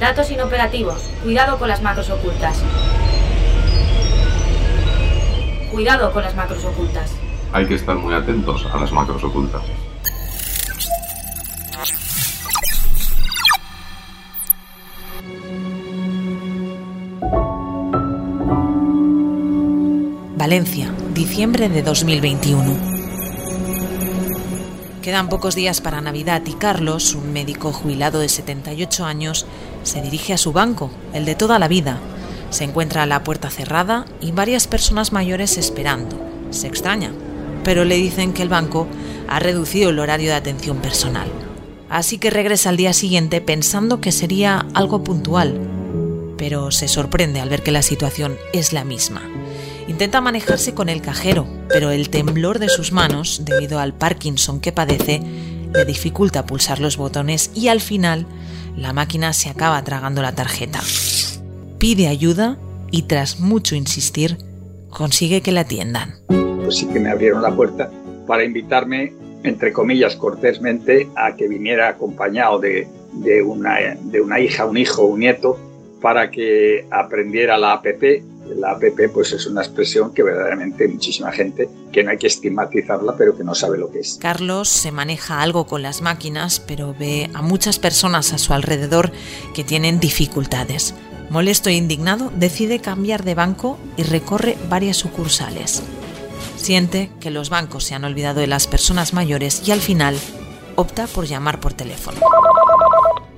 Datos inoperativos. Cuidado con las macros ocultas. Cuidado con las macros ocultas. Hay que estar muy atentos a las macros ocultas. Valencia, diciembre de 2021. Quedan pocos días para Navidad y Carlos, un médico jubilado de 78 años, se dirige a su banco, el de toda la vida. Se encuentra la puerta cerrada y varias personas mayores esperando. Se extraña, pero le dicen que el banco ha reducido el horario de atención personal. Así que regresa al día siguiente pensando que sería algo puntual, pero se sorprende al ver que la situación es la misma. Intenta manejarse con el cajero, pero el temblor de sus manos, debido al Parkinson que padece, le dificulta pulsar los botones y al final la máquina se acaba tragando la tarjeta. Pide ayuda y tras mucho insistir, consigue que la atiendan. Pues sí que me abrieron la puerta para invitarme, entre comillas, cortésmente, a que viniera acompañado de, de, una, de una hija, un hijo, un nieto, para que aprendiera la APP la APP pues es una expresión que verdaderamente muchísima gente, que no hay que estigmatizarla, pero que no sabe lo que es. Carlos se maneja algo con las máquinas, pero ve a muchas personas a su alrededor que tienen dificultades. Molesto e indignado, decide cambiar de banco y recorre varias sucursales. Siente que los bancos se han olvidado de las personas mayores y al final opta por llamar por teléfono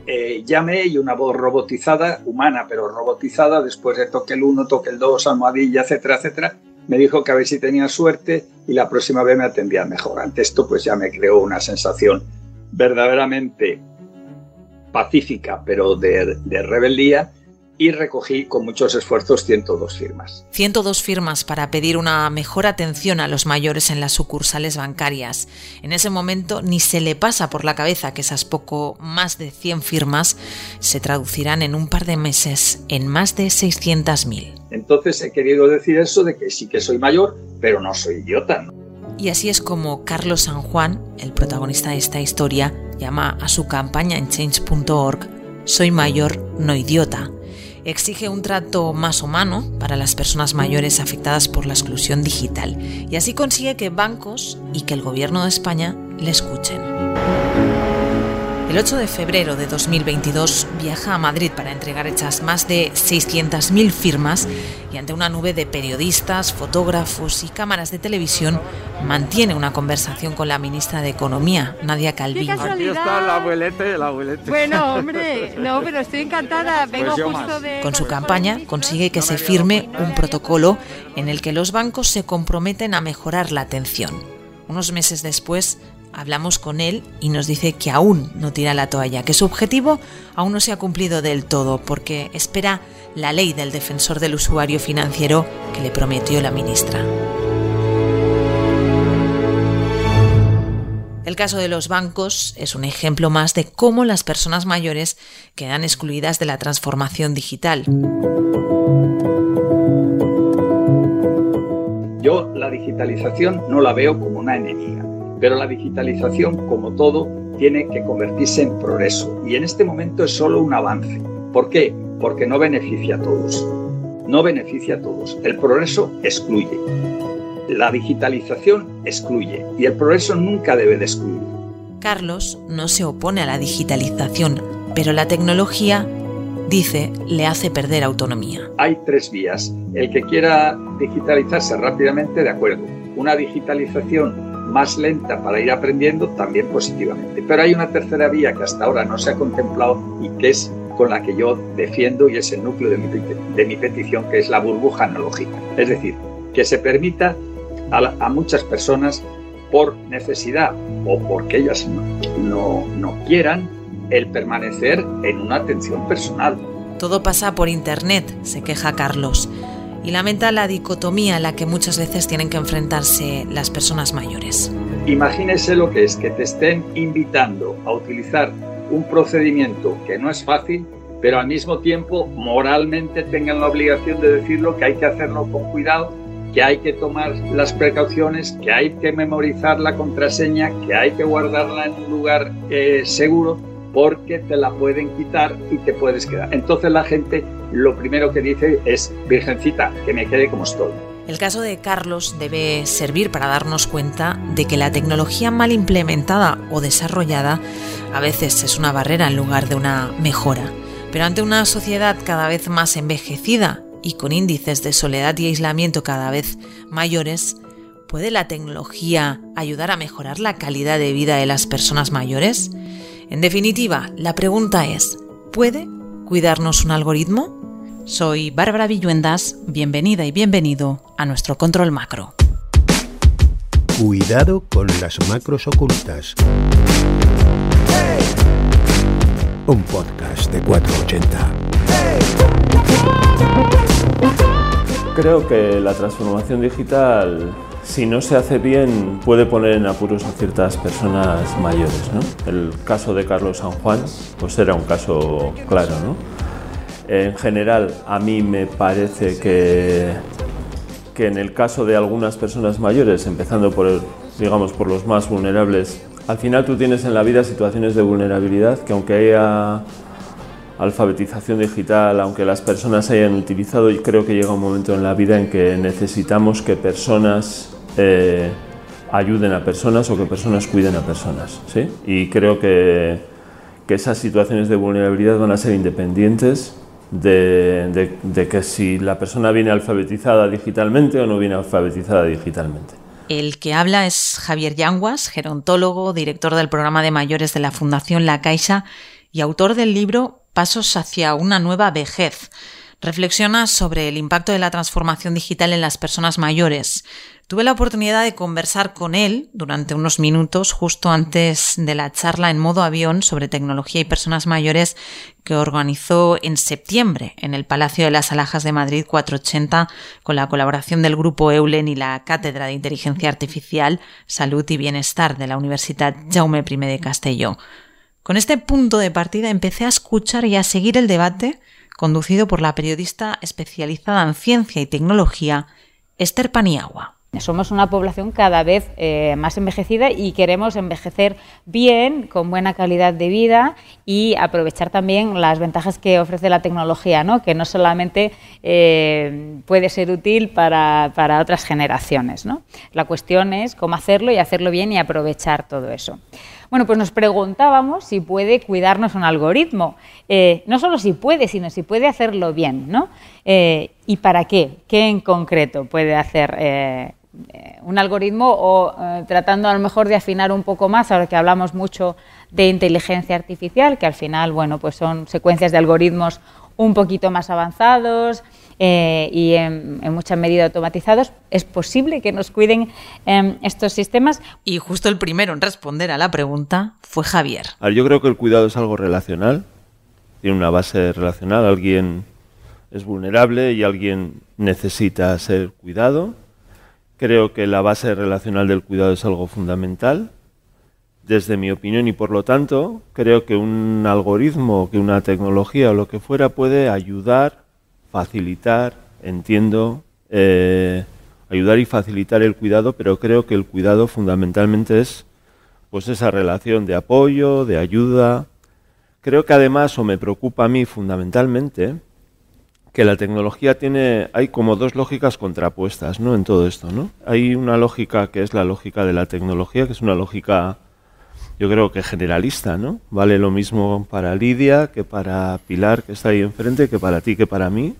eh, llamé y una voz robotizada, humana pero robotizada, después de toque el 1, toque el 2, almohadilla, etcétera, etcétera, me dijo que a ver si tenía suerte y la próxima vez me atendía mejor. Ante esto pues ya me creó una sensación verdaderamente pacífica pero de, de rebeldía y recogí con muchos esfuerzos 102 firmas. 102 firmas para pedir una mejor atención a los mayores en las sucursales bancarias. En ese momento ni se le pasa por la cabeza que esas poco más de 100 firmas se traducirán en un par de meses en más de 600.000. Entonces he querido decir eso de que sí que soy mayor, pero no soy idiota. Y así es como Carlos San Juan, el protagonista de esta historia, llama a su campaña en change.org Soy mayor, no idiota exige un trato más humano para las personas mayores afectadas por la exclusión digital y así consigue que bancos y que el gobierno de España le escuchen. El 8 de febrero de 2022 viaja a Madrid para entregar hechas más de 600.000 firmas y ante una nube de periodistas, fotógrafos y cámaras de televisión mantiene una conversación con la ministra de Economía, Nadia Calviño. Aquí está el abuelete, el abuelete. Bueno, hombre, no, pero estoy encantada. Vengo Pues justo de... Con su campaña consigue que se firme un protocolo en el que los bancos se comprometen a mejorar la atención. Unos meses después hablamos con él y nos dice que aún no tira la toalla, que su objetivo aún no se ha cumplido del todo porque espera la ley del defensor del usuario financiero que le prometió la ministra. El caso de los bancos es un ejemplo más de cómo las personas mayores quedan excluidas de la transformación digital. Yo la digitalización no la veo como una enemiga, pero la digitalización, como todo, tiene que convertirse en progreso y en este momento es solo un avance. ¿Por qué? Porque no beneficia a todos. No beneficia a todos. El progreso excluye. La digitalización excluye y el progreso nunca debe de excluir. Carlos no se opone a la digitalización, pero la tecnología, dice, le hace perder autonomía. Hay tres vías. El que quiera digitalizarse rápidamente, de acuerdo. Una digitalización más lenta para ir aprendiendo, también positivamente. Pero hay una tercera vía que hasta ahora no se ha contemplado y que es con la que yo defiendo y es el núcleo de mi, de mi petición, que es la burbuja analógica. Es decir, que se permita a, la- a muchas personas por necesidad o porque ellas no, no, no quieran el permanecer en una atención personal. Todo pasa por Internet, se queja Carlos, y lamenta la dicotomía a la que muchas veces tienen que enfrentarse las personas mayores. Imagínese lo que es que te estén invitando a utilizar un procedimiento que no es fácil, pero al mismo tiempo moralmente tengan la obligación de decirlo, que hay que hacerlo con cuidado, que hay que tomar las precauciones, que hay que memorizar la contraseña, que hay que guardarla en un lugar eh, seguro, porque te la pueden quitar y te puedes quedar. Entonces la gente lo primero que dice es, Virgencita, que me quede como estoy. El caso de Carlos debe servir para darnos cuenta de que la tecnología mal implementada o desarrollada a veces es una barrera en lugar de una mejora. Pero ante una sociedad cada vez más envejecida y con índices de soledad y aislamiento cada vez mayores, ¿puede la tecnología ayudar a mejorar la calidad de vida de las personas mayores? En definitiva, la pregunta es, ¿puede cuidarnos un algoritmo? Soy Bárbara Villuendas, bienvenida y bienvenido a nuestro control macro. Cuidado con las macros ocultas. Un podcast de 480. Creo que la transformación digital, si no se hace bien, puede poner en apuros a ciertas personas mayores. ¿no? El caso de Carlos San Juan, pues era un caso claro. ¿no? En general, a mí me parece que, que en el caso de algunas personas mayores, empezando por, digamos, por los más vulnerables, al final tú tienes en la vida situaciones de vulnerabilidad que aunque haya alfabetización digital, aunque las personas hayan utilizado, y creo que llega un momento en la vida en que necesitamos que personas eh, ayuden a personas o que personas cuiden a personas. ¿sí? Y creo que, que esas situaciones de vulnerabilidad van a ser independientes de, que si la persona viene alfabetizada digitalmente o no viene alfabetizada digitalmente. El que habla es Javier Yanguas, gerontólogo, director del programa de mayores de la Fundación La Caixa y autor del libro Pasos hacia una nueva vejez. Reflexiona sobre el impacto de la transformación digital en las personas mayores, Tuve la oportunidad de conversar con él durante unos minutos justo antes de la charla en modo avión sobre tecnología y personas mayores que organizó en septiembre en el Palacio de las Alhajas de Madrid 480 con la colaboración del Grupo Eulen y la Cátedra de Inteligencia Artificial, Salud y Bienestar de la Universidad Jaume I de Castelló. Con este punto de partida empecé a escuchar y a seguir el debate conducido por la periodista especializada en ciencia y tecnología Esther Paniagua. Somos una población cada vez eh, más envejecida y queremos envejecer bien, con buena calidad de vida y aprovechar también las ventajas que ofrece la tecnología, ¿no? que no solamente eh, puede ser útil para, para otras generaciones. ¿no? La cuestión es cómo hacerlo y hacerlo bien y aprovechar todo eso. Bueno, pues nos preguntábamos si puede cuidarnos un algoritmo. Eh, no solo si puede, sino si puede hacerlo bien, ¿no? ¿Y para qué? ¿Qué en concreto puede hacer eh, un algoritmo o eh, tratando a lo mejor de afinar un poco más, ahora que hablamos mucho de inteligencia artificial, que al final, bueno, pues son secuencias de algoritmos un poquito más avanzados eh, y en, mucha medida automatizados, es posible que nos cuiden em, estos sistemas. Y justo el primero en responder a la pregunta fue Javier. Yo creo que el cuidado es algo relacional, tiene una base relacional, alguien es vulnerable y alguien necesita ser cuidado Creo que la base relacional del cuidado es algo fundamental, desde mi opinión, y por lo tanto creo que un algoritmo, que una tecnología o lo que fuera puede ayudar, facilitar, entiendo, eh, ayudar y facilitar el cuidado, pero creo que el cuidado fundamentalmente es pues esa relación de apoyo, de ayuda. Creo que además, o me preocupa a mí fundamentalmente, que la tecnología tiene, hay como dos lógicas contrapuestas, ¿no? En todo esto, ¿no? Hay una lógica que es la lógica de la tecnología, que es una lógica, yo creo que generalista, ¿no? Vale lo mismo para Lidia que para Pilar, que está ahí enfrente, que para ti, que para mí.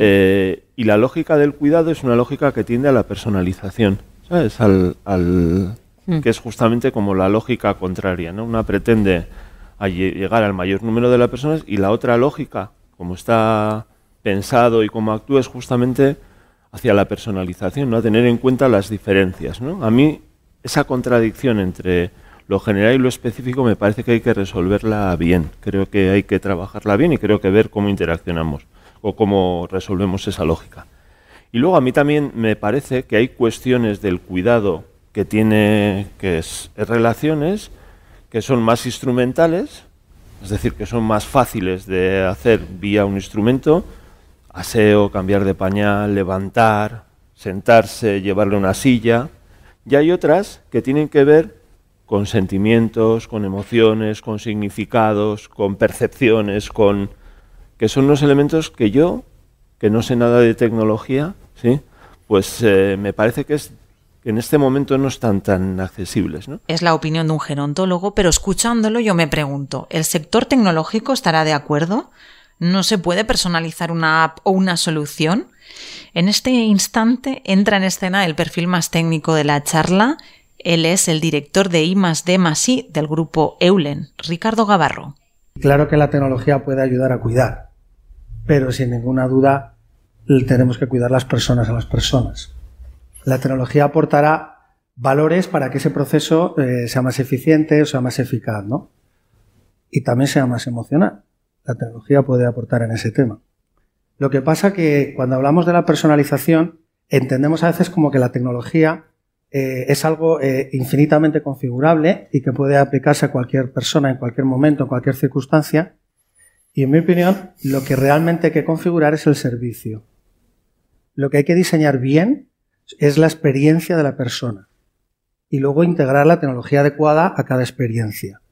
Eh, y la lógica del cuidado es una lógica que tiende a la personalización, ¿sabes? Al, al mm. que es justamente como la lógica contraria, ¿no? Una pretende llegar al mayor número de las personas y la otra lógica, como está pensado y cómo actúa es justamente hacia la personalización, ¿no? a tener en cuenta las diferencias. ¿no? A mí esa contradicción entre lo general y lo específico me parece que hay que resolverla bien. Creo que hay que trabajarla bien y creo que ver cómo interaccionamos o cómo resolvemos esa lógica. Y luego a mí también me parece que hay cuestiones del cuidado que tiene que es, relaciones que son más instrumentales, es decir, que son más fáciles de hacer vía un instrumento aseo, cambiar de pañal, levantar, sentarse, llevarle una silla. Y hay otras que tienen que ver con sentimientos, con emociones, con significados, con percepciones, con que son unos elementos que yo, que no sé nada de tecnología, ¿sí? pues eh, me parece que es que en este momento no están tan accesibles. ¿no? Es la opinión de un gerontólogo, pero escuchándolo yo me pregunto, ¿el sector tecnológico estará de acuerdo? ¿No se puede personalizar una app o una solución? En este instante entra en escena el perfil más técnico de la charla. Él es el director de I D I del grupo Eulen, Ricardo Gavarro. Claro que la tecnología puede ayudar a cuidar, pero sin ninguna duda tenemos que cuidar las personas a las personas. La tecnología aportará valores para que ese proceso eh, sea más eficiente o sea más eficaz, ¿no? Y también sea más emocional. La tecnología puede aportar en ese tema. Lo que pasa que cuando hablamos de la personalización, entendemos a veces como que la tecnología eh, es algo eh, infinitamente configurable y que puede aplicarse a cualquier persona en cualquier momento, en cualquier circunstancia. Y en mi opinión, lo que realmente hay que configurar es el servicio. Lo que hay que diseñar bien es la experiencia de la persona y luego integrar la tecnología adecuada a cada experiencia.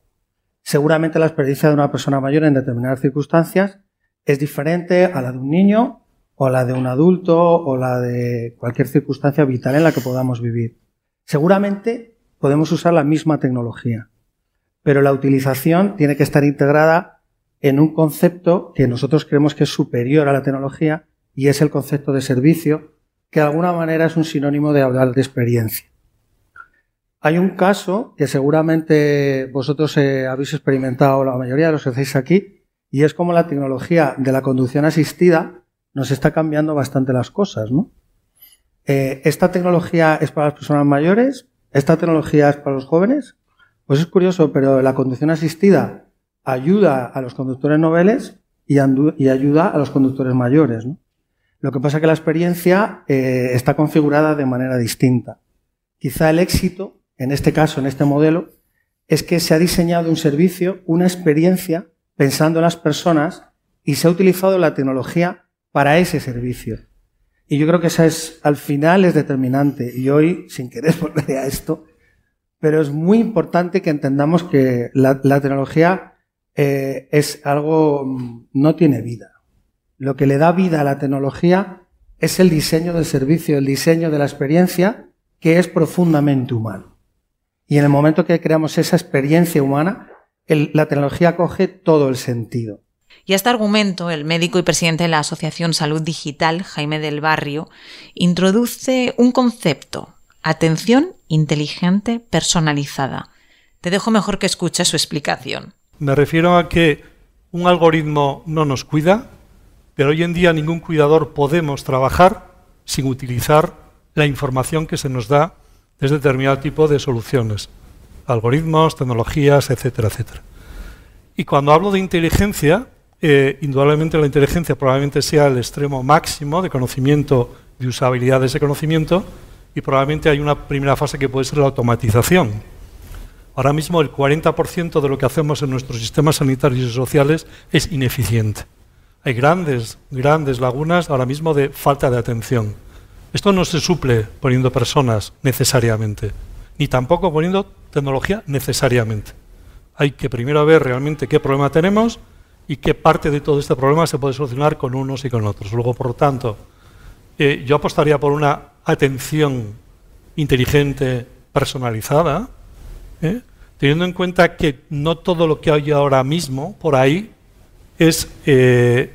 Seguramente la experiencia de una persona mayor en determinadas circunstancias es diferente a la de un niño o la de un adulto o la de cualquier circunstancia vital en la que podamos vivir. Seguramente podemos usar la misma tecnología, pero la utilización tiene que estar integrada en un concepto que nosotros creemos que es superior a la tecnología y es el concepto de servicio, que de alguna manera es un sinónimo de hablar de experiencia. Hay un caso que seguramente vosotros eh, habéis experimentado, la mayoría de los que hacéis aquí, y es como la tecnología de la conducción asistida nos está cambiando bastante las cosas, ¿no? Eh, ¿Esta tecnología es para las personas mayores? ¿Esta tecnología es para los jóvenes? Pues es curioso, pero la conducción asistida ayuda a los conductores noveles y, y ayuda a los conductores mayores, ¿no? Lo que pasa es que la experiencia eh, está configurada de manera distinta. Quizá el éxito, en este caso, en este modelo, es que se ha diseñado un servicio, una experiencia, pensando en las personas y se ha utilizado la tecnología para ese servicio. Y yo creo que esa es, al final, es determinante. Y hoy, sin querer volver a esto, pero es muy importante que entendamos que la, tecnología eh, es algo, no tiene vida. Lo que le da vida a la tecnología es el diseño del servicio, el diseño de la experiencia, que es profundamente humano. Y en el momento que creamos esa experiencia humana, la tecnología coge todo el sentido. Y a este argumento, el médico y presidente de la Asociación Salud Digital, Jaime del Barrio, introduce un concepto, atención inteligente personalizada. Te dejo mejor que escuches su explicación. Me refiero a que un algoritmo no nos cuida, pero hoy en día ningún cuidador podemos trabajar sin utilizar la información que se nos da desde determinado tipo de soluciones, algoritmos, tecnologías, etcétera, etcétera. Y cuando hablo de inteligencia, eh, indudablemente la inteligencia probablemente sea el extremo máximo de conocimiento, de usabilidad de ese conocimiento, y probablemente hay una primera fase que puede ser la automatización. Ahora mismo el 40% de lo que hacemos en nuestros sistemas sanitarios y sociales es ineficiente. Hay grandes, grandes lagunas ahora mismo de falta de atención. Esto no se suple poniendo personas necesariamente, ni tampoco poniendo tecnología necesariamente. Hay que primero ver realmente qué problema tenemos y qué parte de todo este problema se puede solucionar con unos y con otros. Luego, por lo tanto, eh, yo apostaría por una atención inteligente, personalizada, ¿eh? teniendo en cuenta que no todo lo que hay ahora mismo por ahí es eh,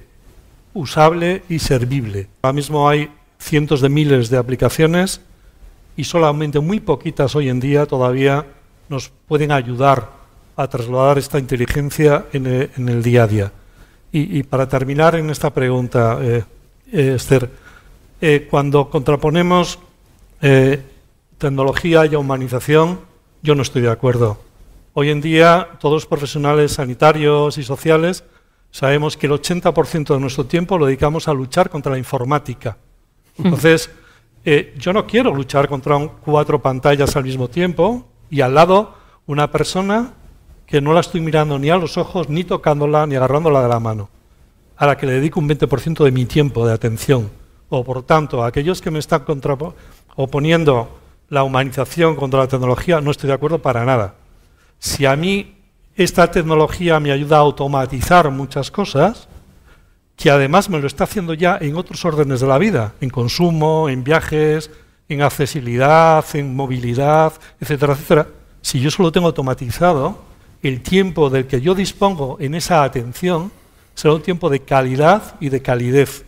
usable y servible. Ahora mismo hay cientos de miles de aplicaciones y solamente muy poquitas hoy en día todavía nos pueden ayudar a trasladar esta inteligencia en, eh, el, día a día. Y, para terminar en esta pregunta, Esther, cuando contraponemos tecnología y humanización, yo no estoy de acuerdo. Hoy en día todos los profesionales sanitarios y sociales sabemos que el 80% de nuestro tiempo lo dedicamos a luchar contra la informática. Entonces, eh, yo no quiero luchar contra cuatro pantallas al mismo tiempo y al lado una persona que no la estoy mirando ni a los ojos, ni tocándola, ni agarrándola de la mano, a la que le dedico un 20% de mi tiempo de atención. O por tanto, a aquellos que me están oponiendo la humanización contra la tecnología, no estoy de acuerdo para nada. si a mí esta tecnología me ayuda a automatizar muchas cosas, que además me lo está haciendo ya en otros órdenes de la vida, en consumo, en viajes, en accesibilidad, en movilidad, etcétera, etcétera. Si yo solo tengo automatizado, el tiempo del que yo dispongo en esa atención será un tiempo de calidad y de calidez.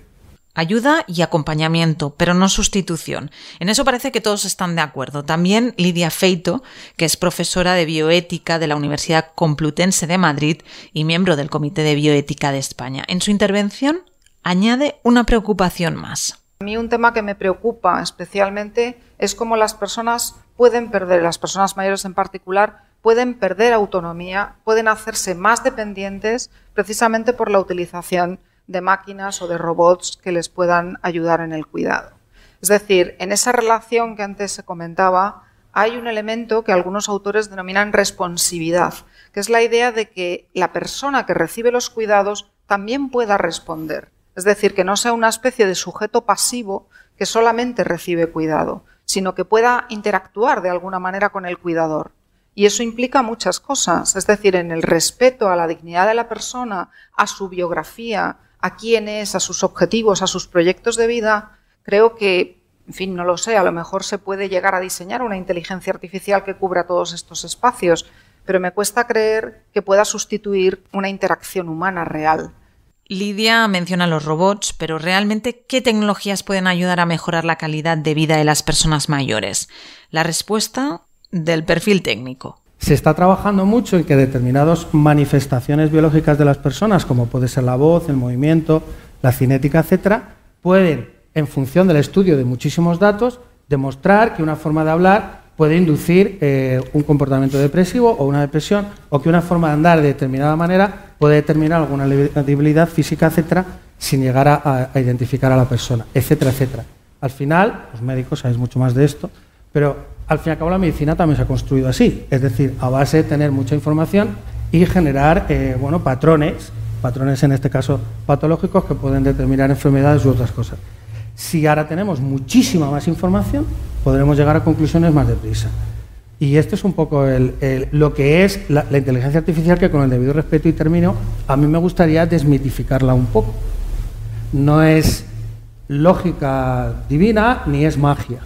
Ayuda y acompañamiento, pero no sustitución. En eso parece que todos están de acuerdo. También Lidia Feito, que es profesora de bioética de la Universidad Complutense de Madrid y miembro del Comité de Bioética de España. En su intervención añade una preocupación más. A mí un tema que me preocupa especialmente es cómo las personas pueden perder, las personas mayores en particular, pueden perder autonomía, pueden hacerse más dependientes precisamente por la utilización de máquinas o de robots que les puedan ayudar en el cuidado. Es decir, en esa relación que antes se comentaba, hay un elemento que algunos autores denominan responsividad, que es la idea de que la persona que recibe los cuidados también pueda responder. Es decir, que no sea una especie de sujeto pasivo que solamente recibe cuidado, sino que pueda interactuar de alguna manera con el cuidador. Y eso implica muchas cosas, es decir, en el respeto a la dignidad de la persona, a su biografía, a quién es, a sus objetivos, a sus proyectos de vida, creo que, en fin, no lo sé, a lo mejor se puede llegar a diseñar una inteligencia artificial que cubra todos estos espacios, pero me cuesta creer que pueda sustituir una interacción humana real. Lidia menciona los robots, pero realmente, ¿qué tecnologías pueden ayudar a mejorar la calidad de vida de las personas mayores? La respuesta del perfil técnico se está trabajando mucho en que determinadas manifestaciones biológicas de las personas, como puede ser la voz, el movimiento, la cinética, etcétera, pueden, en función del estudio de muchísimos datos, demostrar que una forma de hablar puede inducir eh, un comportamiento depresivo o una depresión, o que una forma de andar de determinada manera puede determinar alguna debilidad física, etcétera, sin llegar a, a identificar a la persona, etcétera, etcétera. Al final, los médicos sabéis mucho más de esto, pero al fin y al cabo la medicina también se ha construido así, es decir, a base de tener mucha información y generar eh, bueno, patrones, patrones en este caso patológicos que pueden determinar enfermedades u otras cosas. Si ahora tenemos muchísima más información, podremos llegar a conclusiones más deprisa. Y esto es un poco lo que es la, la, inteligencia artificial, que con el debido respeto y término, a mí me gustaría desmitificarla un poco. No es lógica divina ni es magia.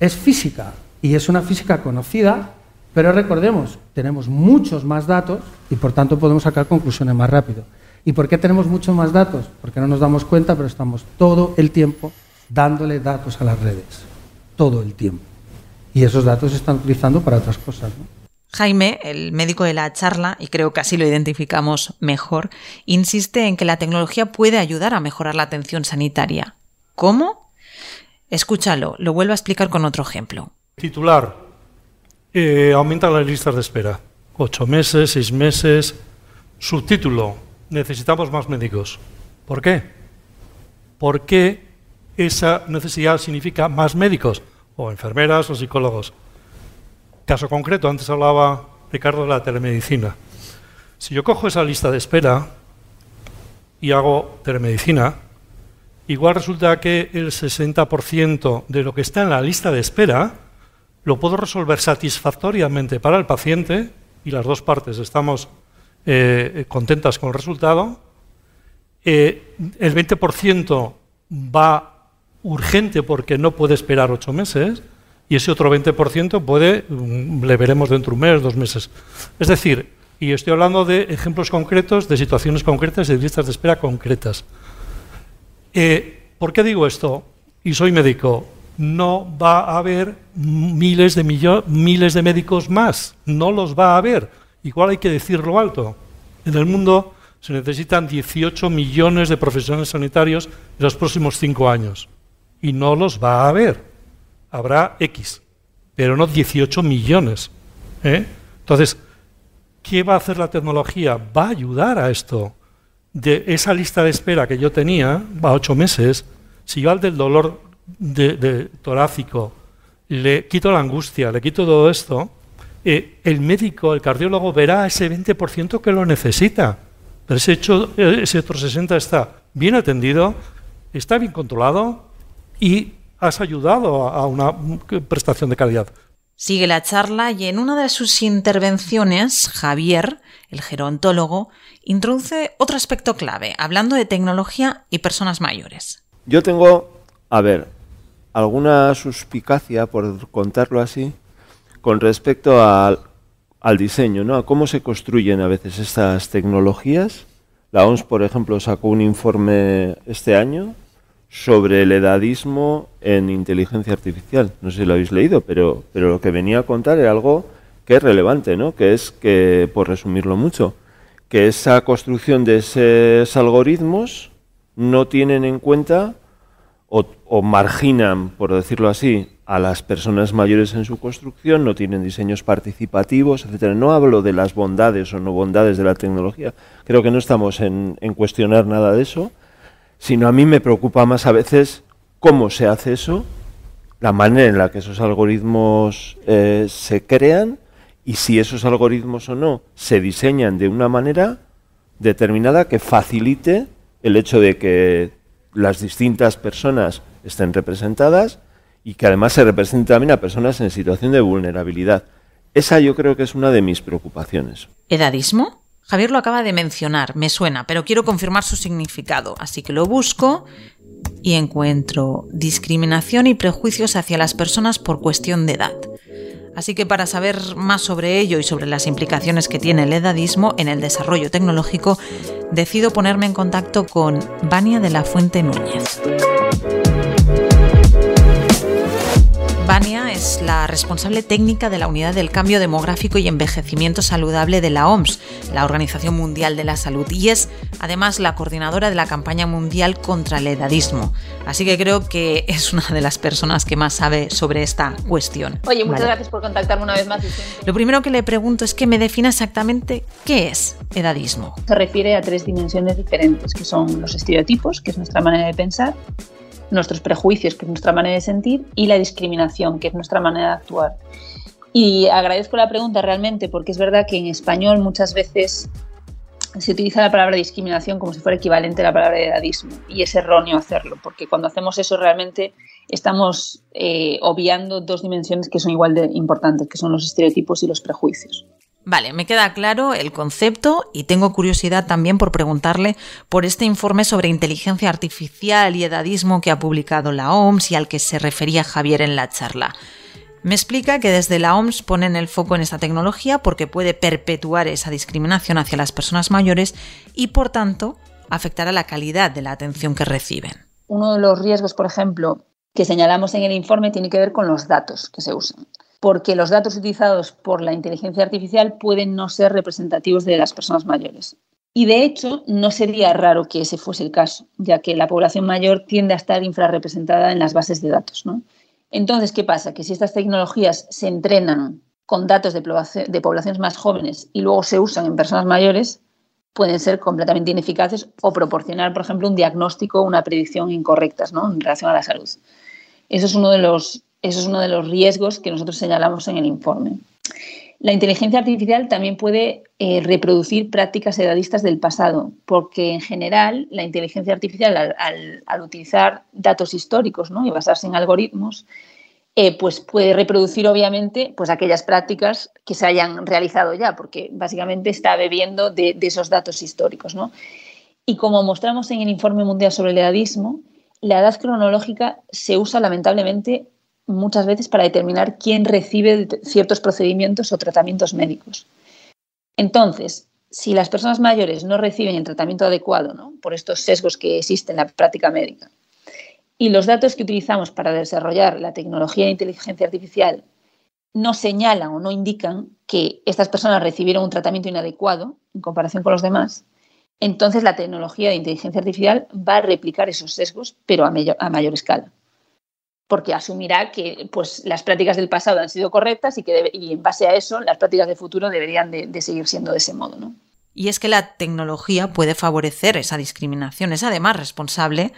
Es física, y es una física conocida, pero recordemos, tenemos muchos más datos y por tanto podemos sacar conclusiones más rápido. ¿Y por qué tenemos muchos más datos? Porque no nos damos cuenta, pero estamos todo el tiempo dándole datos a las redes. Todo el tiempo. Y esos datos se están utilizando para otras cosas. Jaime, el médico de la charla, y creo que así lo identificamos mejor, insiste en que la tecnología puede ayudar a mejorar la atención sanitaria. ¿Cómo? Escúchalo, lo vuelvo a explicar con otro ejemplo. Titular. Eh, aumentan las listas de espera. Ocho meses, seis meses. Subtítulo. Necesitamos más médicos. ¿Por qué? Porque esa necesidad significa más médicos, o enfermeras, o psicólogos. Caso concreto, antes hablaba Ricardo de la telemedicina. Si yo cojo esa lista de espera y hago telemedicina, igual resulta que el 60% de lo que está en la lista de espera lo puedo resolver satisfactoriamente para el paciente y las dos partes estamos eh, contentas con el resultado. Eh, el 20% va urgente porque no puede esperar ocho meses y ese otro 20% puede, mm, le veremos dentro de un mes, dos meses. Es decir, y estoy hablando de ejemplos concretos, de situaciones concretas de listas de espera concretas. Eh, ¿Por qué digo esto? Y soy médico no va a haber miles de, miles de médicos más, no los va a haber. Igual hay que decirlo alto. En el mundo se necesitan 18 millones de profesionales sanitarios en los próximos cinco años. Y no los va a haber. Habrá X, pero no 18 millones. ¿eh? Entonces, ¿qué va a hacer la tecnología? Va a ayudar a esto. De esa lista de espera que yo tenía, a ocho meses, si yo al del dolor de, torácico, le quito la angustia, le quito todo esto, eh, el médico, el cardiólogo verá ese 20% que lo necesita. Pero ese, hecho, ese otro 60% está bien atendido, está bien controlado y has ayudado a una prestación de calidad. Sigue la charla y en una de sus intervenciones, Javier, el gerontólogo, introduce otro aspecto clave, hablando de tecnología y personas mayores. Yo tengo, a ver, alguna suspicacia, por contarlo así, con respecto al, diseño, ¿no? A cómo se construyen a veces estas tecnologías. La OMS, por ejemplo, sacó un informe este año sobre el edadismo en inteligencia artificial. No sé si lo habéis leído, pero, pero lo que venía a contar era algo que es relevante, ¿no? Que es que, por resumirlo mucho, que esa construcción de esos algoritmos no tienen en cuenta o, marginan, por decirlo así, a las personas mayores en su construcción, no tienen diseños participativos, etcétera. No hablo de las bondades o no bondades de la tecnología. Creo que no estamos en, en cuestionar nada de eso, sino a mí me preocupa más a veces cómo se hace eso, la manera en la que esos algoritmos eh, se crean y si esos algoritmos o no se diseñan de una manera determinada que facilite el hecho de que las distintas personas estén representadas y que además se representen también a personas en situación de vulnerabilidad. Esa yo creo que es una de mis preocupaciones. ¿Edadismo? Javier lo acaba de mencionar, me suena, pero quiero confirmar su significado, así que lo busco y encuentro discriminación y prejuicios hacia las personas por cuestión de edad. Así que para saber más sobre ello y sobre las implicaciones que tiene el edadismo en el desarrollo tecnológico, decido ponerme en contacto con Vania de la Fuente Núñez. La responsable técnica de la Unidad del Cambio Demográfico y Envejecimiento Saludable de la OMS, la Organización Mundial de la Salud, y es además la coordinadora de la campaña mundial contra el edadismo. Así que creo que es una de las personas que más sabe sobre esta cuestión. Oye, muchas Vale. gracias por contactarme una vez más. Lo primero que le pregunto es que me defina exactamente qué es edadismo. Se refiere a tres dimensiones diferentes, que son los estereotipos, que es nuestra manera de pensar, nuestros prejuicios, que es nuestra manera de sentir, y la discriminación, que es nuestra manera de actuar. Y agradezco la pregunta realmente porque es verdad que en español muchas veces se utiliza la palabra discriminación como si fuera equivalente a la palabra edadismo y es erróneo hacerlo porque cuando hacemos eso realmente estamos eh, obviando dos dimensiones que son igual de importantes, que son los estereotipos y los prejuicios. Vale, me queda claro el concepto y tengo curiosidad también por preguntarle por este informe sobre inteligencia artificial y edadismo que ha publicado la OMS y al que se refería Javier en la charla. Me explica que desde la OMS ponen el foco en esta tecnología porque puede perpetuar esa discriminación hacia las personas mayores y por tanto afectar a la calidad de la atención que reciben. Uno de los riesgos, por ejemplo, que señalamos en el informe tiene que ver con los datos que se usan porque los datos utilizados por la inteligencia artificial pueden no ser representativos de las personas mayores. Y de hecho, no sería raro que ese fuese el caso, ya que la población mayor tiende a estar infrarrepresentada en las bases de datos. ¿no? Entonces, ¿qué pasa? Que si estas tecnologías se entrenan con datos de, poblaciones más jóvenes y luego se usan en personas mayores, pueden ser completamente ineficaces o proporcionar, por ejemplo, un diagnóstico o una predicción incorrectas ¿no? en relación a la salud. Eso es uno de los eso es uno de los riesgos que nosotros señalamos en el informe. La inteligencia artificial también puede eh, reproducir prácticas edadistas del pasado, porque en general la inteligencia artificial, al, utilizar datos históricos ¿no? y basarse en algoritmos, eh, pues puede reproducir obviamente pues aquellas prácticas que se hayan realizado ya, porque básicamente está bebiendo de, de esos datos históricos. ¿no? Y como mostramos en el informe mundial sobre el edadismo, la edad cronológica se usa lamentablemente muchas veces para determinar quién recibe ciertos procedimientos o tratamientos médicos. Entonces, si las personas mayores no reciben el tratamiento adecuado ¿no? por estos sesgos que existen en la práctica médica y los datos que utilizamos para desarrollar la tecnología de inteligencia artificial no señalan o no indican que estas personas recibieron un tratamiento inadecuado en comparación con los demás, entonces la tecnología de inteligencia artificial va a replicar esos sesgos, pero a mayor, a mayor escala porque asumirá que pues, las prácticas del pasado han sido correctas y que debe, y en base a eso las prácticas del futuro deberían de, de seguir siendo de ese modo. ¿no? Y es que la tecnología puede favorecer esa discriminación. Es además responsable,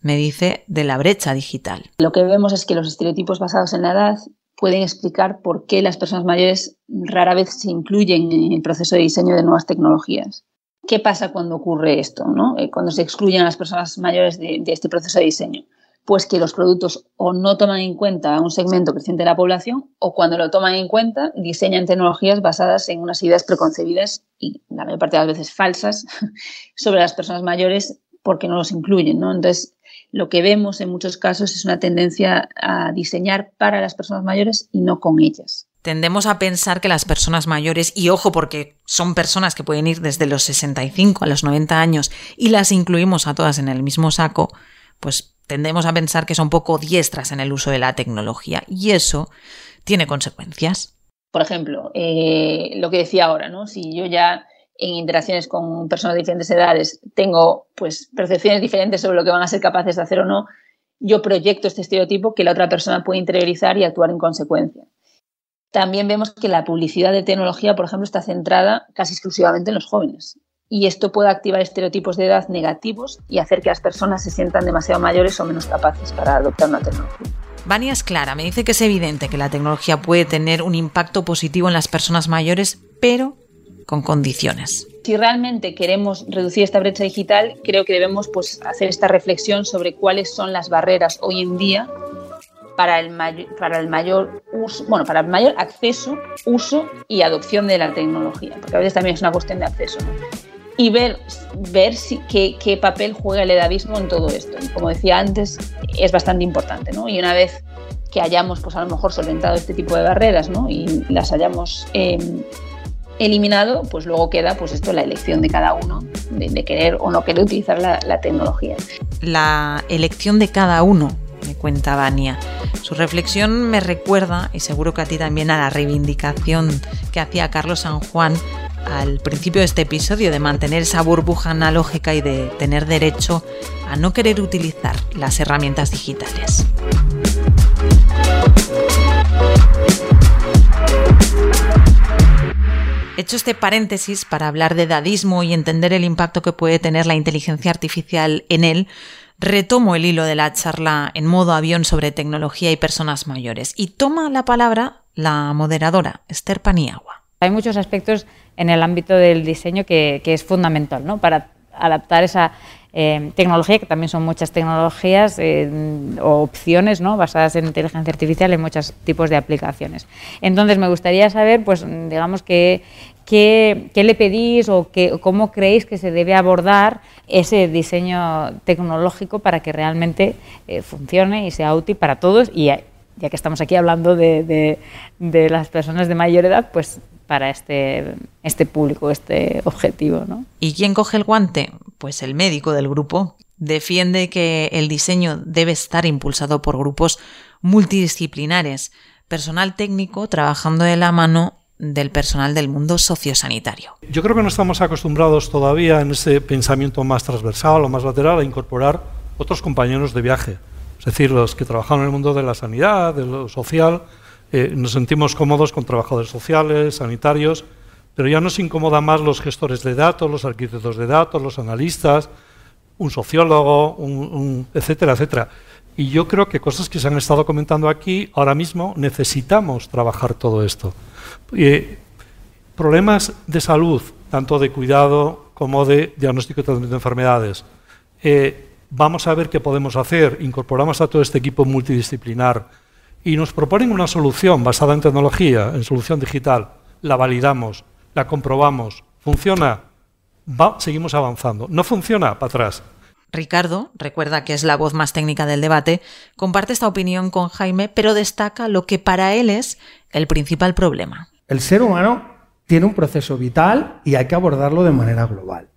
me dice, de la brecha digital. Lo que vemos es que los estereotipos basados en la edad pueden explicar por qué las personas mayores rara vez se incluyen en el proceso de diseño de nuevas tecnologías. ¿Qué pasa cuando ocurre esto? ¿no? Cuando se excluyen a las personas mayores de, de este proceso de diseño pues que los productos o no toman en cuenta a un segmento creciente de la población o cuando lo toman en cuenta diseñan tecnologías basadas en unas ideas preconcebidas y la mayor parte de las veces falsas sobre las personas mayores porque no los incluyen, ¿no? Entonces, lo que vemos en muchos casos es una tendencia a diseñar para las personas mayores y no con ellas. Tendemos a pensar que las personas mayores, y ojo porque son personas que pueden ir desde los 65 a los 90 años y las incluimos a todas en el mismo saco, pues tendemos a pensar que son poco diestras en el uso de la tecnología y eso tiene consecuencias. Por ejemplo, eh, lo que decía ahora, ¿no? Si yo ya en interacciones con personas de diferentes edades tengo pues percepciones diferentes sobre lo que van a ser capaces de hacer o no, yo proyecto este estereotipo que la otra persona puede interiorizar y actuar en consecuencia. También vemos que la publicidad de tecnología, por ejemplo, está centrada casi exclusivamente en los jóvenes. Y esto puede activar estereotipos de edad negativos y hacer que las personas se sientan demasiado mayores o menos capaces para adoptar una tecnología. Vania es clara, me dice que es evidente que la tecnología puede tener un impacto positivo en las personas mayores, pero con condiciones. Si realmente queremos reducir esta brecha digital, creo que debemos pues, hacer esta reflexión sobre cuáles son las barreras hoy en día para el, para el mayor uso, bueno, para el mayor acceso, uso y adopción de la tecnología, porque a veces también es una cuestión de acceso. Y ver, ver si, qué, papel juega el edadismo en todo esto. Y como decía antes, es bastante importante, ¿no? Y una vez que hayamos, pues a lo mejor solventado este tipo de barreras, ¿no? Y las hayamos eh, eliminado, pues luego queda pues esto la elección de cada uno de, querer o no querer utilizar la, la, tecnología. La elección de cada uno, me cuenta Vania. Su reflexión me recuerda, y seguro que a ti también, a la reivindicación que hacía Carlos San Juan al principio de este episodio de mantener esa burbuja analógica y de tener derecho a no querer utilizar las herramientas digitales. Hecho este paréntesis para hablar de dadismo y entender el impacto que puede tener la inteligencia artificial en él, retomo el hilo de la charla en modo avión sobre tecnología y personas mayores y toma la palabra la moderadora, Esther Paniagua. Hay muchos aspectos en el ámbito del diseño que, que es fundamental ¿no? para adaptar esa eh, tecnología, que también son muchas tecnologías eh, o opciones ¿no? basadas en inteligencia artificial en muchos tipos de aplicaciones. Entonces, me gustaría saber, pues, digamos, que, ¿Qué, le pedís o cómo creéis que se debe abordar ese diseño tecnológico para que realmente eh, funcione y sea útil para todos? Y ya, que estamos aquí hablando de, de, las personas de mayor edad, pues para este, este público, este objetivo. ¿no? ¿Y quién coge el guante? Pues el médico del grupo. Defiende que el diseño debe estar impulsado por grupos multidisciplinares, personal técnico trabajando de la mano del personal del mundo sociosanitario. Yo creo que no estamos acostumbrados todavía en ese pensamiento más transversal o más lateral a incorporar otros compañeros de viaje. Es decir, los que trabajan en el mundo de la sanidad, de lo social, eh, nos sentimos cómodos con trabajadores sociales, sanitarios, pero ya nos incomoda más los gestores de datos, los arquitectos de datos, los analistas, un sociólogo, etcétera, etcétera. Y yo creo que cosas que se han estado comentando aquí, ahora mismo necesitamos trabajar todo esto. Eh, problemas de salud, tanto de cuidado como de diagnóstico y tratamiento de enfermedades. Eh, vamos a ver qué podemos hacer. Incorporamos a todo este equipo multidisciplinar y nos proponen una solución basada en tecnología, en solución digital. La validamos, la comprobamos. ¿Funciona? seguimos avanzando. ¿No funciona? Para atrás. Ricardo, recuerda que es la voz más técnica del debate, comparte esta opinión con Jaime, pero destaca lo que para él es el principal problema. El ser humano tiene un proceso vital y hay que abordarlo de manera global.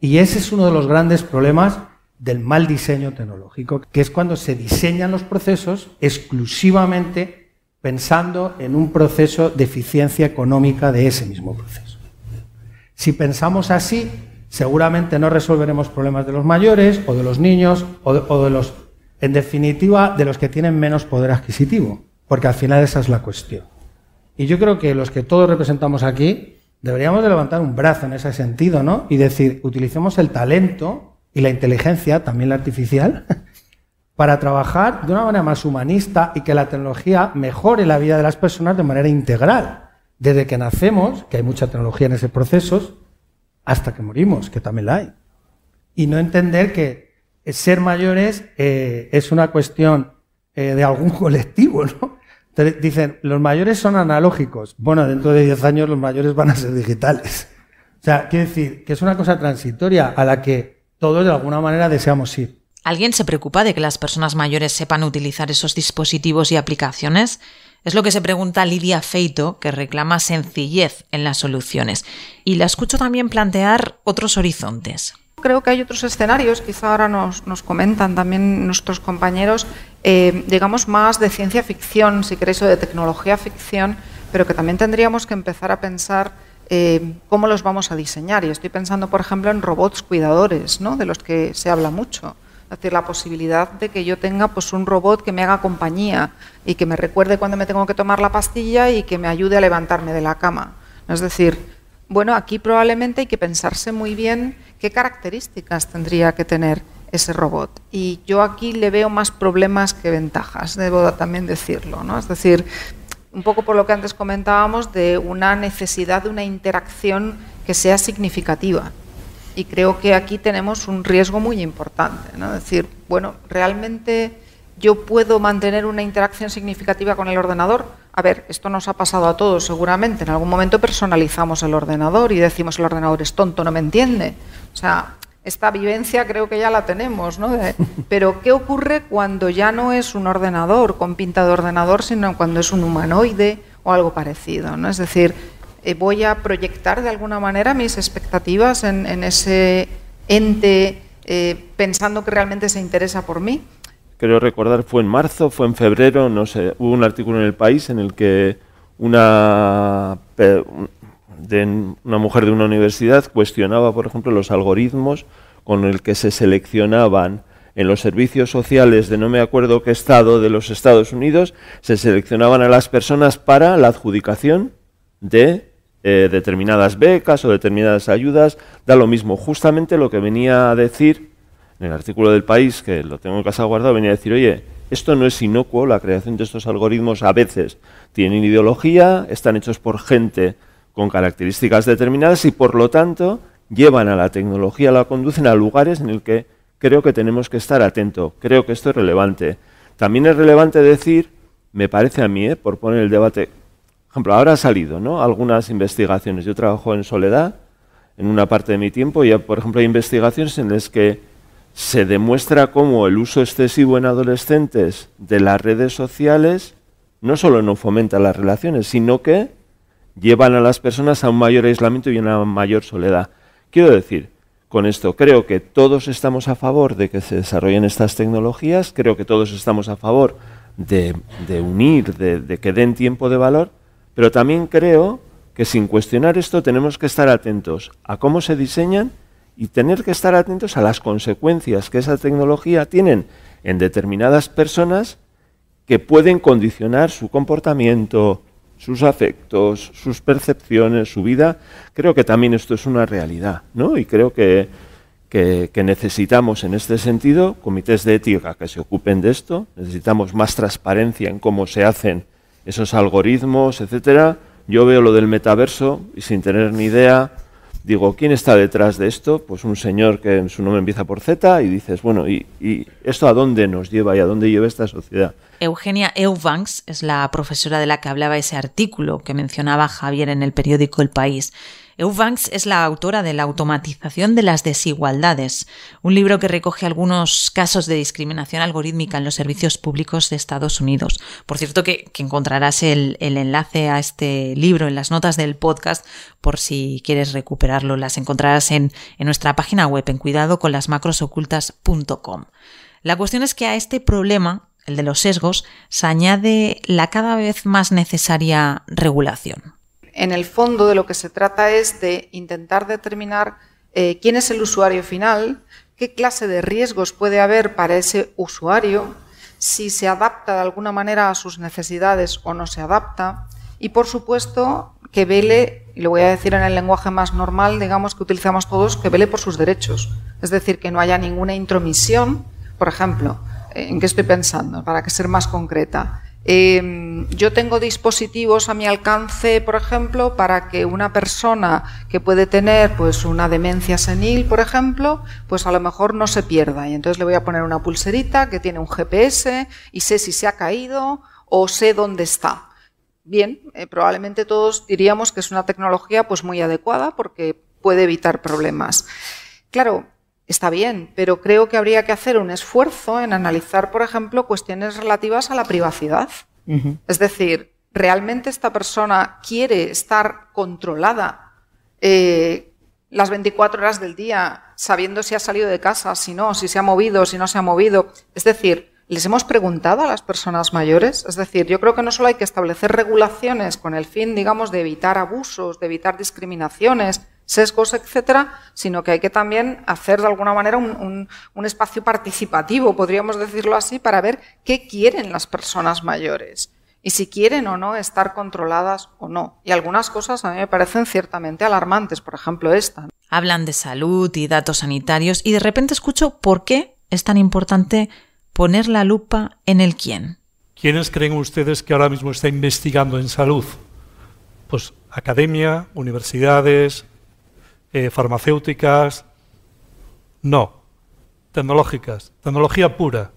Y ese es uno de los grandes problemas del mal diseño tecnológico, que es cuando se diseñan los procesos exclusivamente pensando en un proceso de eficiencia económica de ese mismo proceso. Si pensamos así, seguramente no resolveremos problemas de los mayores o de los niños o de, los, en definitiva, de los que tienen menos poder adquisitivo, porque al final esa es la cuestión. Y yo creo que los que todos representamos aquí deberíamos de levantar un brazo en ese sentido, ¿no? Y decir, utilicemos el talento y la inteligencia, también la artificial, para trabajar de una manera más humanista y que la tecnología mejore la vida de las personas de manera integral. Desde que nacemos, que hay mucha tecnología en ese proceso, hasta que morimos, que también la hay. Y no entender que ser mayores eh, es una cuestión eh, de algún colectivo, ¿no? Dicen, los mayores son analógicos. Bueno, dentro de 10 años los mayores van a ser digitales. O sea, quiere decir que es una cosa transitoria a la que todos de alguna manera deseamos ir. ¿Alguien se preocupa de que las personas mayores sepan utilizar esos dispositivos y aplicaciones? Es lo que se pregunta Lidia Feito, que reclama sencillez en las soluciones. Y la escucho también plantear otros horizontes. Creo que hay otros escenarios, quizá ahora nos, nos comentan también nuestros compañeros, eh, digamos más de ciencia ficción, si queréis, o de tecnología ficción, pero que también tendríamos que empezar a pensar eh, cómo los vamos a diseñar. Y estoy pensando, por ejemplo, en robots cuidadores, ¿no? de los que se habla mucho. Es decir, la posibilidad de que yo tenga pues, un robot que me haga compañía y que me recuerde cuando me tengo que tomar la pastilla y que me ayude a levantarme de la cama. Es decir, bueno, aquí probablemente hay que pensarse muy bien qué características tendría que tener ese robot. Y yo aquí le veo más problemas que ventajas, debo también decirlo. ¿no? Es decir, un poco por lo que antes comentábamos de una necesidad de una interacción que sea significativa. Y creo que aquí tenemos un riesgo muy importante. ¿no? Es decir, bueno, realmente yo puedo mantener una interacción significativa con el ordenador. A ver, esto nos ha pasado a todos seguramente. En algún momento personalizamos el ordenador y decimos el ordenador es tonto, no me entiende. O sea, esta vivencia creo que ya la tenemos, ¿no? pero ¿qué ocurre cuando ya no es un ordenador con pinta de ordenador, sino cuando es un humanoide o algo parecido? ¿no? Es decir, eh, voy a proyectar de alguna manera mis expectativas en, ese ente eh, pensando que realmente se interesa por mí creo recordar, fue en marzo, fue en febrero, no sé, hubo un artículo en el país en el que una, de una mujer de una universidad cuestionaba, por ejemplo, los algoritmos con el que se seleccionaban en los servicios sociales de no me acuerdo qué estado de los Estados Unidos, se seleccionaban a las personas para la adjudicación de eh, determinadas becas o determinadas ayudas, da lo mismo. Justamente lo que venía a decir en el artículo del país, que lo tengo en casa guardado, venía a decir, oye, esto no es inocuo, la creación de estos algoritmos a veces tienen ideología, están hechos por gente con características determinadas y por lo tanto llevan a la tecnología, la conducen a lugares en el que creo que tenemos que estar atentos. Creo que esto es relevante. También es relevante decir, me parece a mí, ¿eh? por poner el debate, por ejemplo, ahora ha salido ¿no? algunas investigaciones. Yo trabajo en soledad en una parte de mi tiempo y, por ejemplo, hay investigaciones en las que se demuestra cómo el uso excesivo en adolescentes de las redes sociales no solo no fomenta las relaciones, sino que llevan a las personas a un mayor aislamiento y una mayor soledad. Quiero decir, con esto, creo que todos estamos a favor de que se desarrollen estas tecnologías, creo que todos estamos a favor de, unir, de, de que den tiempo de valor, pero también creo que sin cuestionar esto tenemos que estar atentos a cómo se diseñan y tener que estar atentos a las consecuencias que esa tecnología tiene en determinadas personas que pueden condicionar su comportamiento, sus afectos, sus percepciones, su vida. Creo que también esto es una realidad, ¿no? Y creo que, que, necesitamos en este sentido comités de ética que se ocupen de esto, necesitamos más transparencia en cómo se hacen esos algoritmos, etcétera. Yo veo lo del metaverso y sin tener ni idea, Digo, ¿quién está detrás de esto? Pues un señor que en su nombre empieza por Z y dices, bueno, ¿y, esto a dónde nos lleva y a dónde lleva esta sociedad? Eugenia Eubanks es la profesora de la que hablaba ese artículo que mencionaba Javier en el periódico El País. Eubanks es la autora de La automatización de las desigualdades, un libro que recoge algunos casos de discriminación algorítmica en los servicios públicos de Estados Unidos. Por cierto, que, encontrarás el, enlace a este libro en las notas del podcast por si quieres recuperarlo. Las encontrarás en, en nuestra página web en cuidadoconlasmacrosocultas.com. La cuestión es que a este problema, el de los sesgos, se añade la cada vez más necesaria regulación en el fondo de lo que se trata es de intentar determinar eh, quién es el usuario final, qué clase de riesgos puede haber para ese usuario, si se adapta de alguna manera a sus necesidades o no se adapta, y por supuesto que vele, y lo voy a decir en el lenguaje más normal, digamos que utilizamos todos, que vele por sus derechos. Es decir, que no haya ninguna intromisión, por ejemplo, ¿en qué estoy pensando? Para que ser más concreta Eh, yo tengo dispositivos a mi alcance, por ejemplo, para que una persona que puede tener pues una demencia senil, por ejemplo, pues a lo mejor no se pierda. Y entonces le voy a poner una pulserita que tiene un GPS y sé si se ha caído o sé dónde está. Bien, eh, probablemente todos diríamos que es una tecnología pues muy adecuada porque puede evitar problemas. Claro, está bien, pero creo que habría que hacer un esfuerzo en analizar, por ejemplo, cuestiones relativas a la privacidad. Es decir, ¿realmente esta persona quiere estar controlada eh, las 24 horas del día, sabiendo si ha salido de casa, si no, si se ha movido, si no se ha movido? Es decir, ¿les hemos preguntado a las personas mayores? Es decir, yo creo que no solo hay que establecer regulaciones con el fin, digamos, de evitar abusos, de evitar discriminaciones, sesgos, etcétera, sino que hay que también hacer de alguna manera un, un, un, espacio participativo, podríamos decirlo así, para ver qué quieren las personas mayores y si quieren o no estar controladas o no. Y algunas cosas a mí me parecen ciertamente alarmantes, por ejemplo esta. Hablan de salud y datos sanitarios y de repente escucho por qué es tan importante poner la lupa en el quién. ¿Quiénes creen ustedes que ahora mismo está investigando en salud? Pues academia, universidades, eh, farmacéuticas, no, tecnológicas, tecnología pura.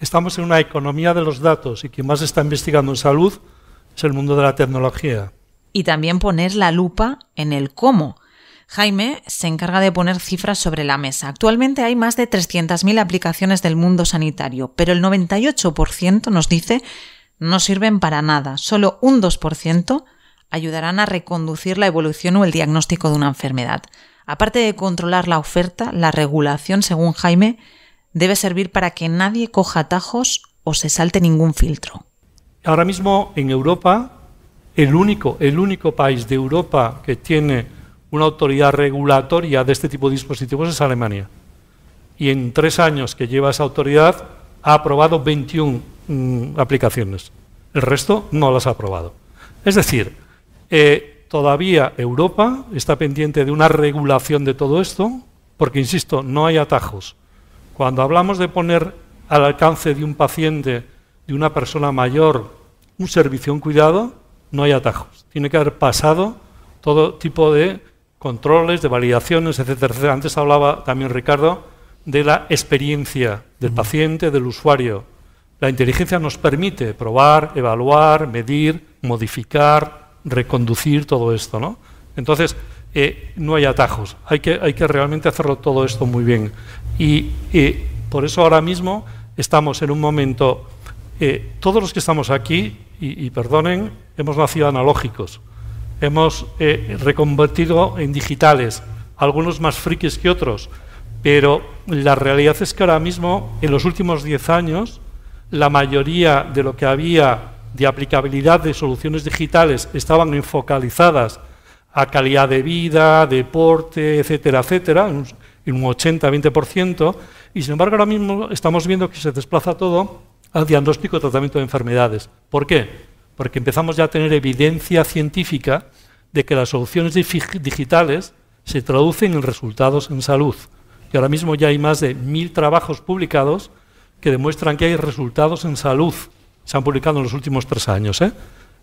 Estamos en una economía de los datos y quien más está investigando en salud es el mundo de la tecnología. Y también poner la lupa en el cómo. Jaime se encarga de poner cifras sobre la mesa. Actualmente hay más de 300.000 aplicaciones del mundo sanitario, pero el 98% nos dice no sirven para nada. Solo un 2% ayudarán a reconducir la evolución o el diagnóstico de una enfermedad. Aparte de controlar la oferta, la regulación, según Jaime, debe servir para que nadie coja atajos o se salte ningún filtro. Ahora mismo en Europa, el único, el único país de Europa que tiene una autoridad regulatoria de este tipo de dispositivos es Alemania. Y en tres años que lleva esa autoridad ha aprobado 21 mmm, aplicaciones. El resto no las ha aprobado. Es decir, eh, todavía Europa está pendiente de una regulación de todo esto, porque, insisto, no hay atajos. Cuando hablamos de poner al alcance de un paciente, de una persona mayor, un servicio, un cuidado, no hay atajos. Tiene que haber pasado todo tipo de controles, de validaciones, etcétera, etcétera. Antes hablaba también Ricardo de la experiencia del paciente, del usuario. La inteligencia nos permite probar, evaluar, medir, modificar, reconducir todo esto, ¿no? Entonces, eh, no hay atajos, hay que, hay que realmente hacerlo todo esto muy bien. Y eh, por eso ahora mismo estamos en un momento, eh, todos los que estamos aquí, y, y, perdonen, hemos nacido analógicos, hemos reconvertido en digitales, algunos más frikis que otros, pero la realidad es que ahora mismo, en los últimos 10 años, la mayoría de lo que había de aplicabilidad de soluciones digitales estaban enfocalizadas a calidad de vida, deporte, etcétera, etcétera, en un 80-20%, y sin embargo ahora mismo estamos viendo que se desplaza todo al diagnóstico y tratamiento de enfermedades. ¿Por qué? Porque empezamos ya a tener evidencia científica de que las soluciones digitales se traducen en resultados en salud. Y ahora mismo ya hay más de mil trabajos publicados que demuestran que hay resultados en salud se han publicado en los últimos tres años. ¿eh?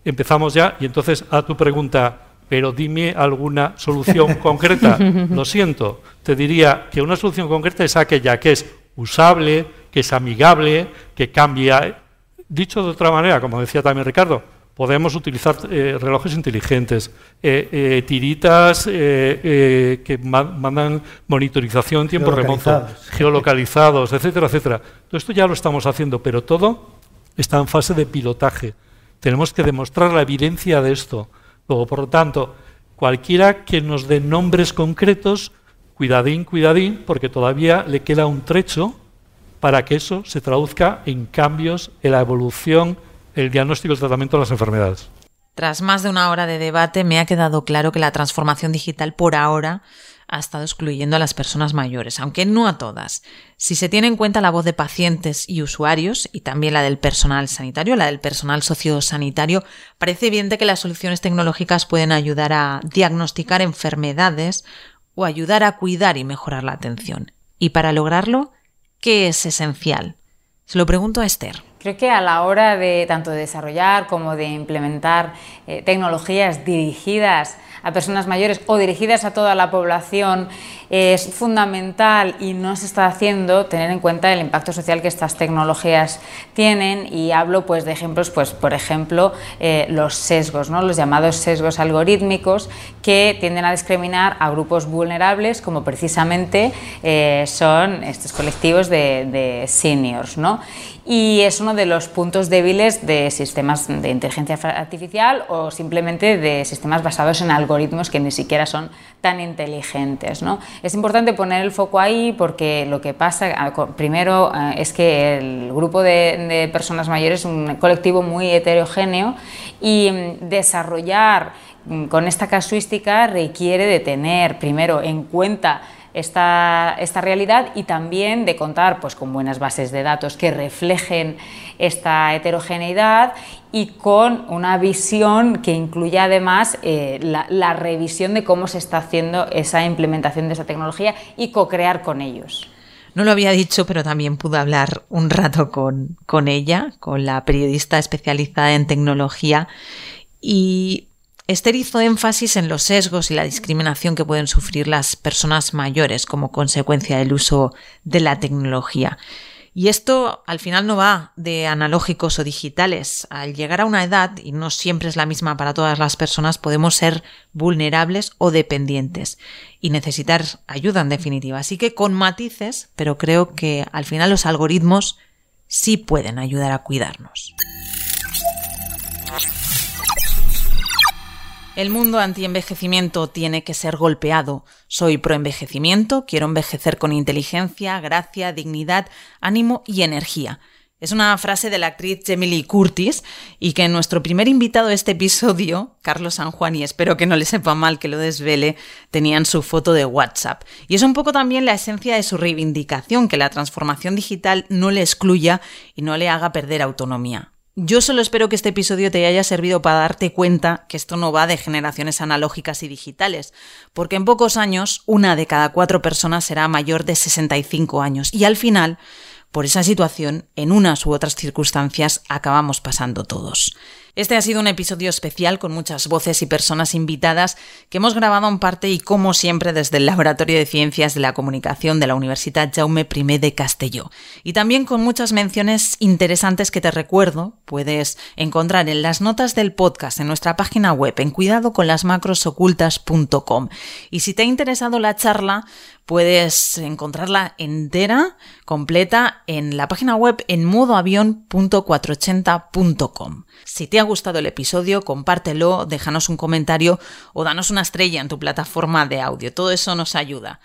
Empezamos ya, y entonces a tu pregunta, pero dime alguna solución concreta. Lo siento, te diría que una solución concreta es aquella que es usable, que es amigable, que cambia. Dicho de otra manera, como decía también Ricardo, podemos utilizar eh, relojes inteligentes, eh, eh, tiritas eh, eh, que ma mandan monitorización en tiempo remoto, geolocalizados, etcétera, etcétera. Todo esto ya lo estamos haciendo, pero todo está en fase de pilotaje. Tenemos que demostrar la evidencia de esto. Luego, por lo tanto, cualquiera que nos dé nombres concretos, cuidadín, cuidadín, porque todavía le queda un trecho para que eso se traduzca en cambios en la evolución, el diagnóstico y el tratamiento de las enfermedades. Tras más de una hora de debate, me ha quedado claro que la transformación digital por ahora ha estado excluyendo a las personas mayores, aunque no a todas. Si se tiene en cuenta la voz de pacientes y usuarios, y también la del personal sanitario, la del personal sociosanitario, parece evidente que las soluciones tecnológicas pueden ayudar a diagnosticar enfermedades o ayudar a cuidar y mejorar la atención. Y para lograrlo, ¿qué es esencial? Se lo pregunto a Esther. Creo que a la hora de tanto de desarrollar como de implementar eh, tecnologías dirigidas a personas mayores o dirigidas a toda la población es fundamental y no se está haciendo tener en cuenta el impacto social que estas tecnologías tienen y hablo pues de ejemplos pues por ejemplo eh, los sesgos ¿no? los llamados sesgos algorítmicos que tienden a discriminar a grupos vulnerables como precisamente eh, son estos colectivos de, de seniors ¿no? Y es uno de los puntos débiles de sistemas de inteligencia artificial o simplemente de sistemas basados en algoritmos que ni siquiera son tan inteligentes. ¿no? Es importante poner el foco ahí porque lo que pasa, primero, eh, es que el grupo de, personas mayores es un colectivo muy heterogéneo y mm, desarrollar mm, con esta casuística requiere de tener primero en cuenta esta, esta realidad y también de contar pues, con buenas bases de datos que reflejen esta heterogeneidad y con una visión que incluya además eh, la, revisión de cómo se está haciendo esa implementación de esa tecnología y co-crear con ellos. No lo había dicho, pero también pude hablar un rato con, con ella, con la periodista especializada en tecnología, y Esther hizo énfasis en los sesgos y la discriminación que pueden sufrir las personas mayores como consecuencia del uso de la tecnología. Y esto al final no va de analógicos o digitales. Al llegar a una edad, y no siempre es la misma para todas las personas, podemos ser vulnerables o dependientes y necesitar ayuda en definitiva. Así que con matices, pero creo que al final los algoritmos sí pueden ayudar a cuidarnos. El mundo anti-envejecimiento tiene que ser golpeado. Soy pro-envejecimiento, quiero envejecer con inteligencia, gracia, dignidad, ánimo y energía. Es una frase de la actriz Jamie Curtis y que nuestro primer invitado de este episodio, Carlos San Juan, y espero que no le sepa mal que lo desvele, tenían su foto de WhatsApp. Y es un poco también la esencia de su reivindicación, que la transformación digital no le excluya y no le haga perder autonomía. Yo solo espero que este episodio te haya servido para darte cuenta que esto no va de generaciones analógicas y digitales, porque en pocos años una de cada cuatro personas será mayor de 65 años. Y al final, por esa situación, en unas u otras circunstancias, acabamos pasando todos. Este ha sido un episodio especial con muchas voces y personas invitadas que hemos grabado en parte y como siempre desde el Laboratorio de Ciencias de la Comunicación de la Universidad Jaume I de Castelló. Y también con muchas menciones interesantes que te recuerdo puedes encontrar en las notas del podcast en nuestra página web en cuidadoconlasmacrosocultas.com. Y si te ha interesado la charla, puedes encontrarla entera, completa, en la página web en modoavión.480.com. Si te ha gustado el episodio, compártelo, déjanos un comentario o danos una estrella en tu plataforma de audio. Todo eso nos ayuda.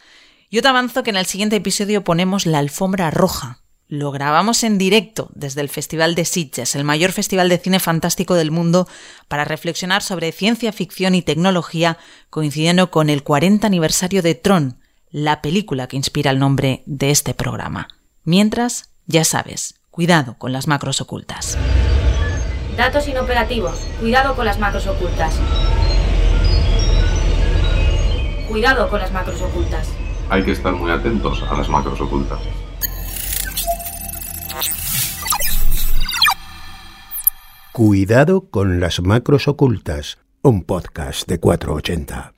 Yo te avanzo que en el siguiente episodio ponemos la alfombra roja. Lo grabamos en directo desde el Festival de Sitges, el mayor festival de cine fantástico del mundo, para reflexionar sobre ciencia ficción y tecnología, coincidiendo con el 40 aniversario de Tron, la película que inspira el nombre de este programa. Mientras, ya sabes, cuidado con las macros ocultas. Datos inoperativos. Cuidado con las macros ocultas. Cuidado con las macros ocultas. Hay que estar muy atentos a las macros ocultas. Cuidado con las macros ocultas, un podcast de 480.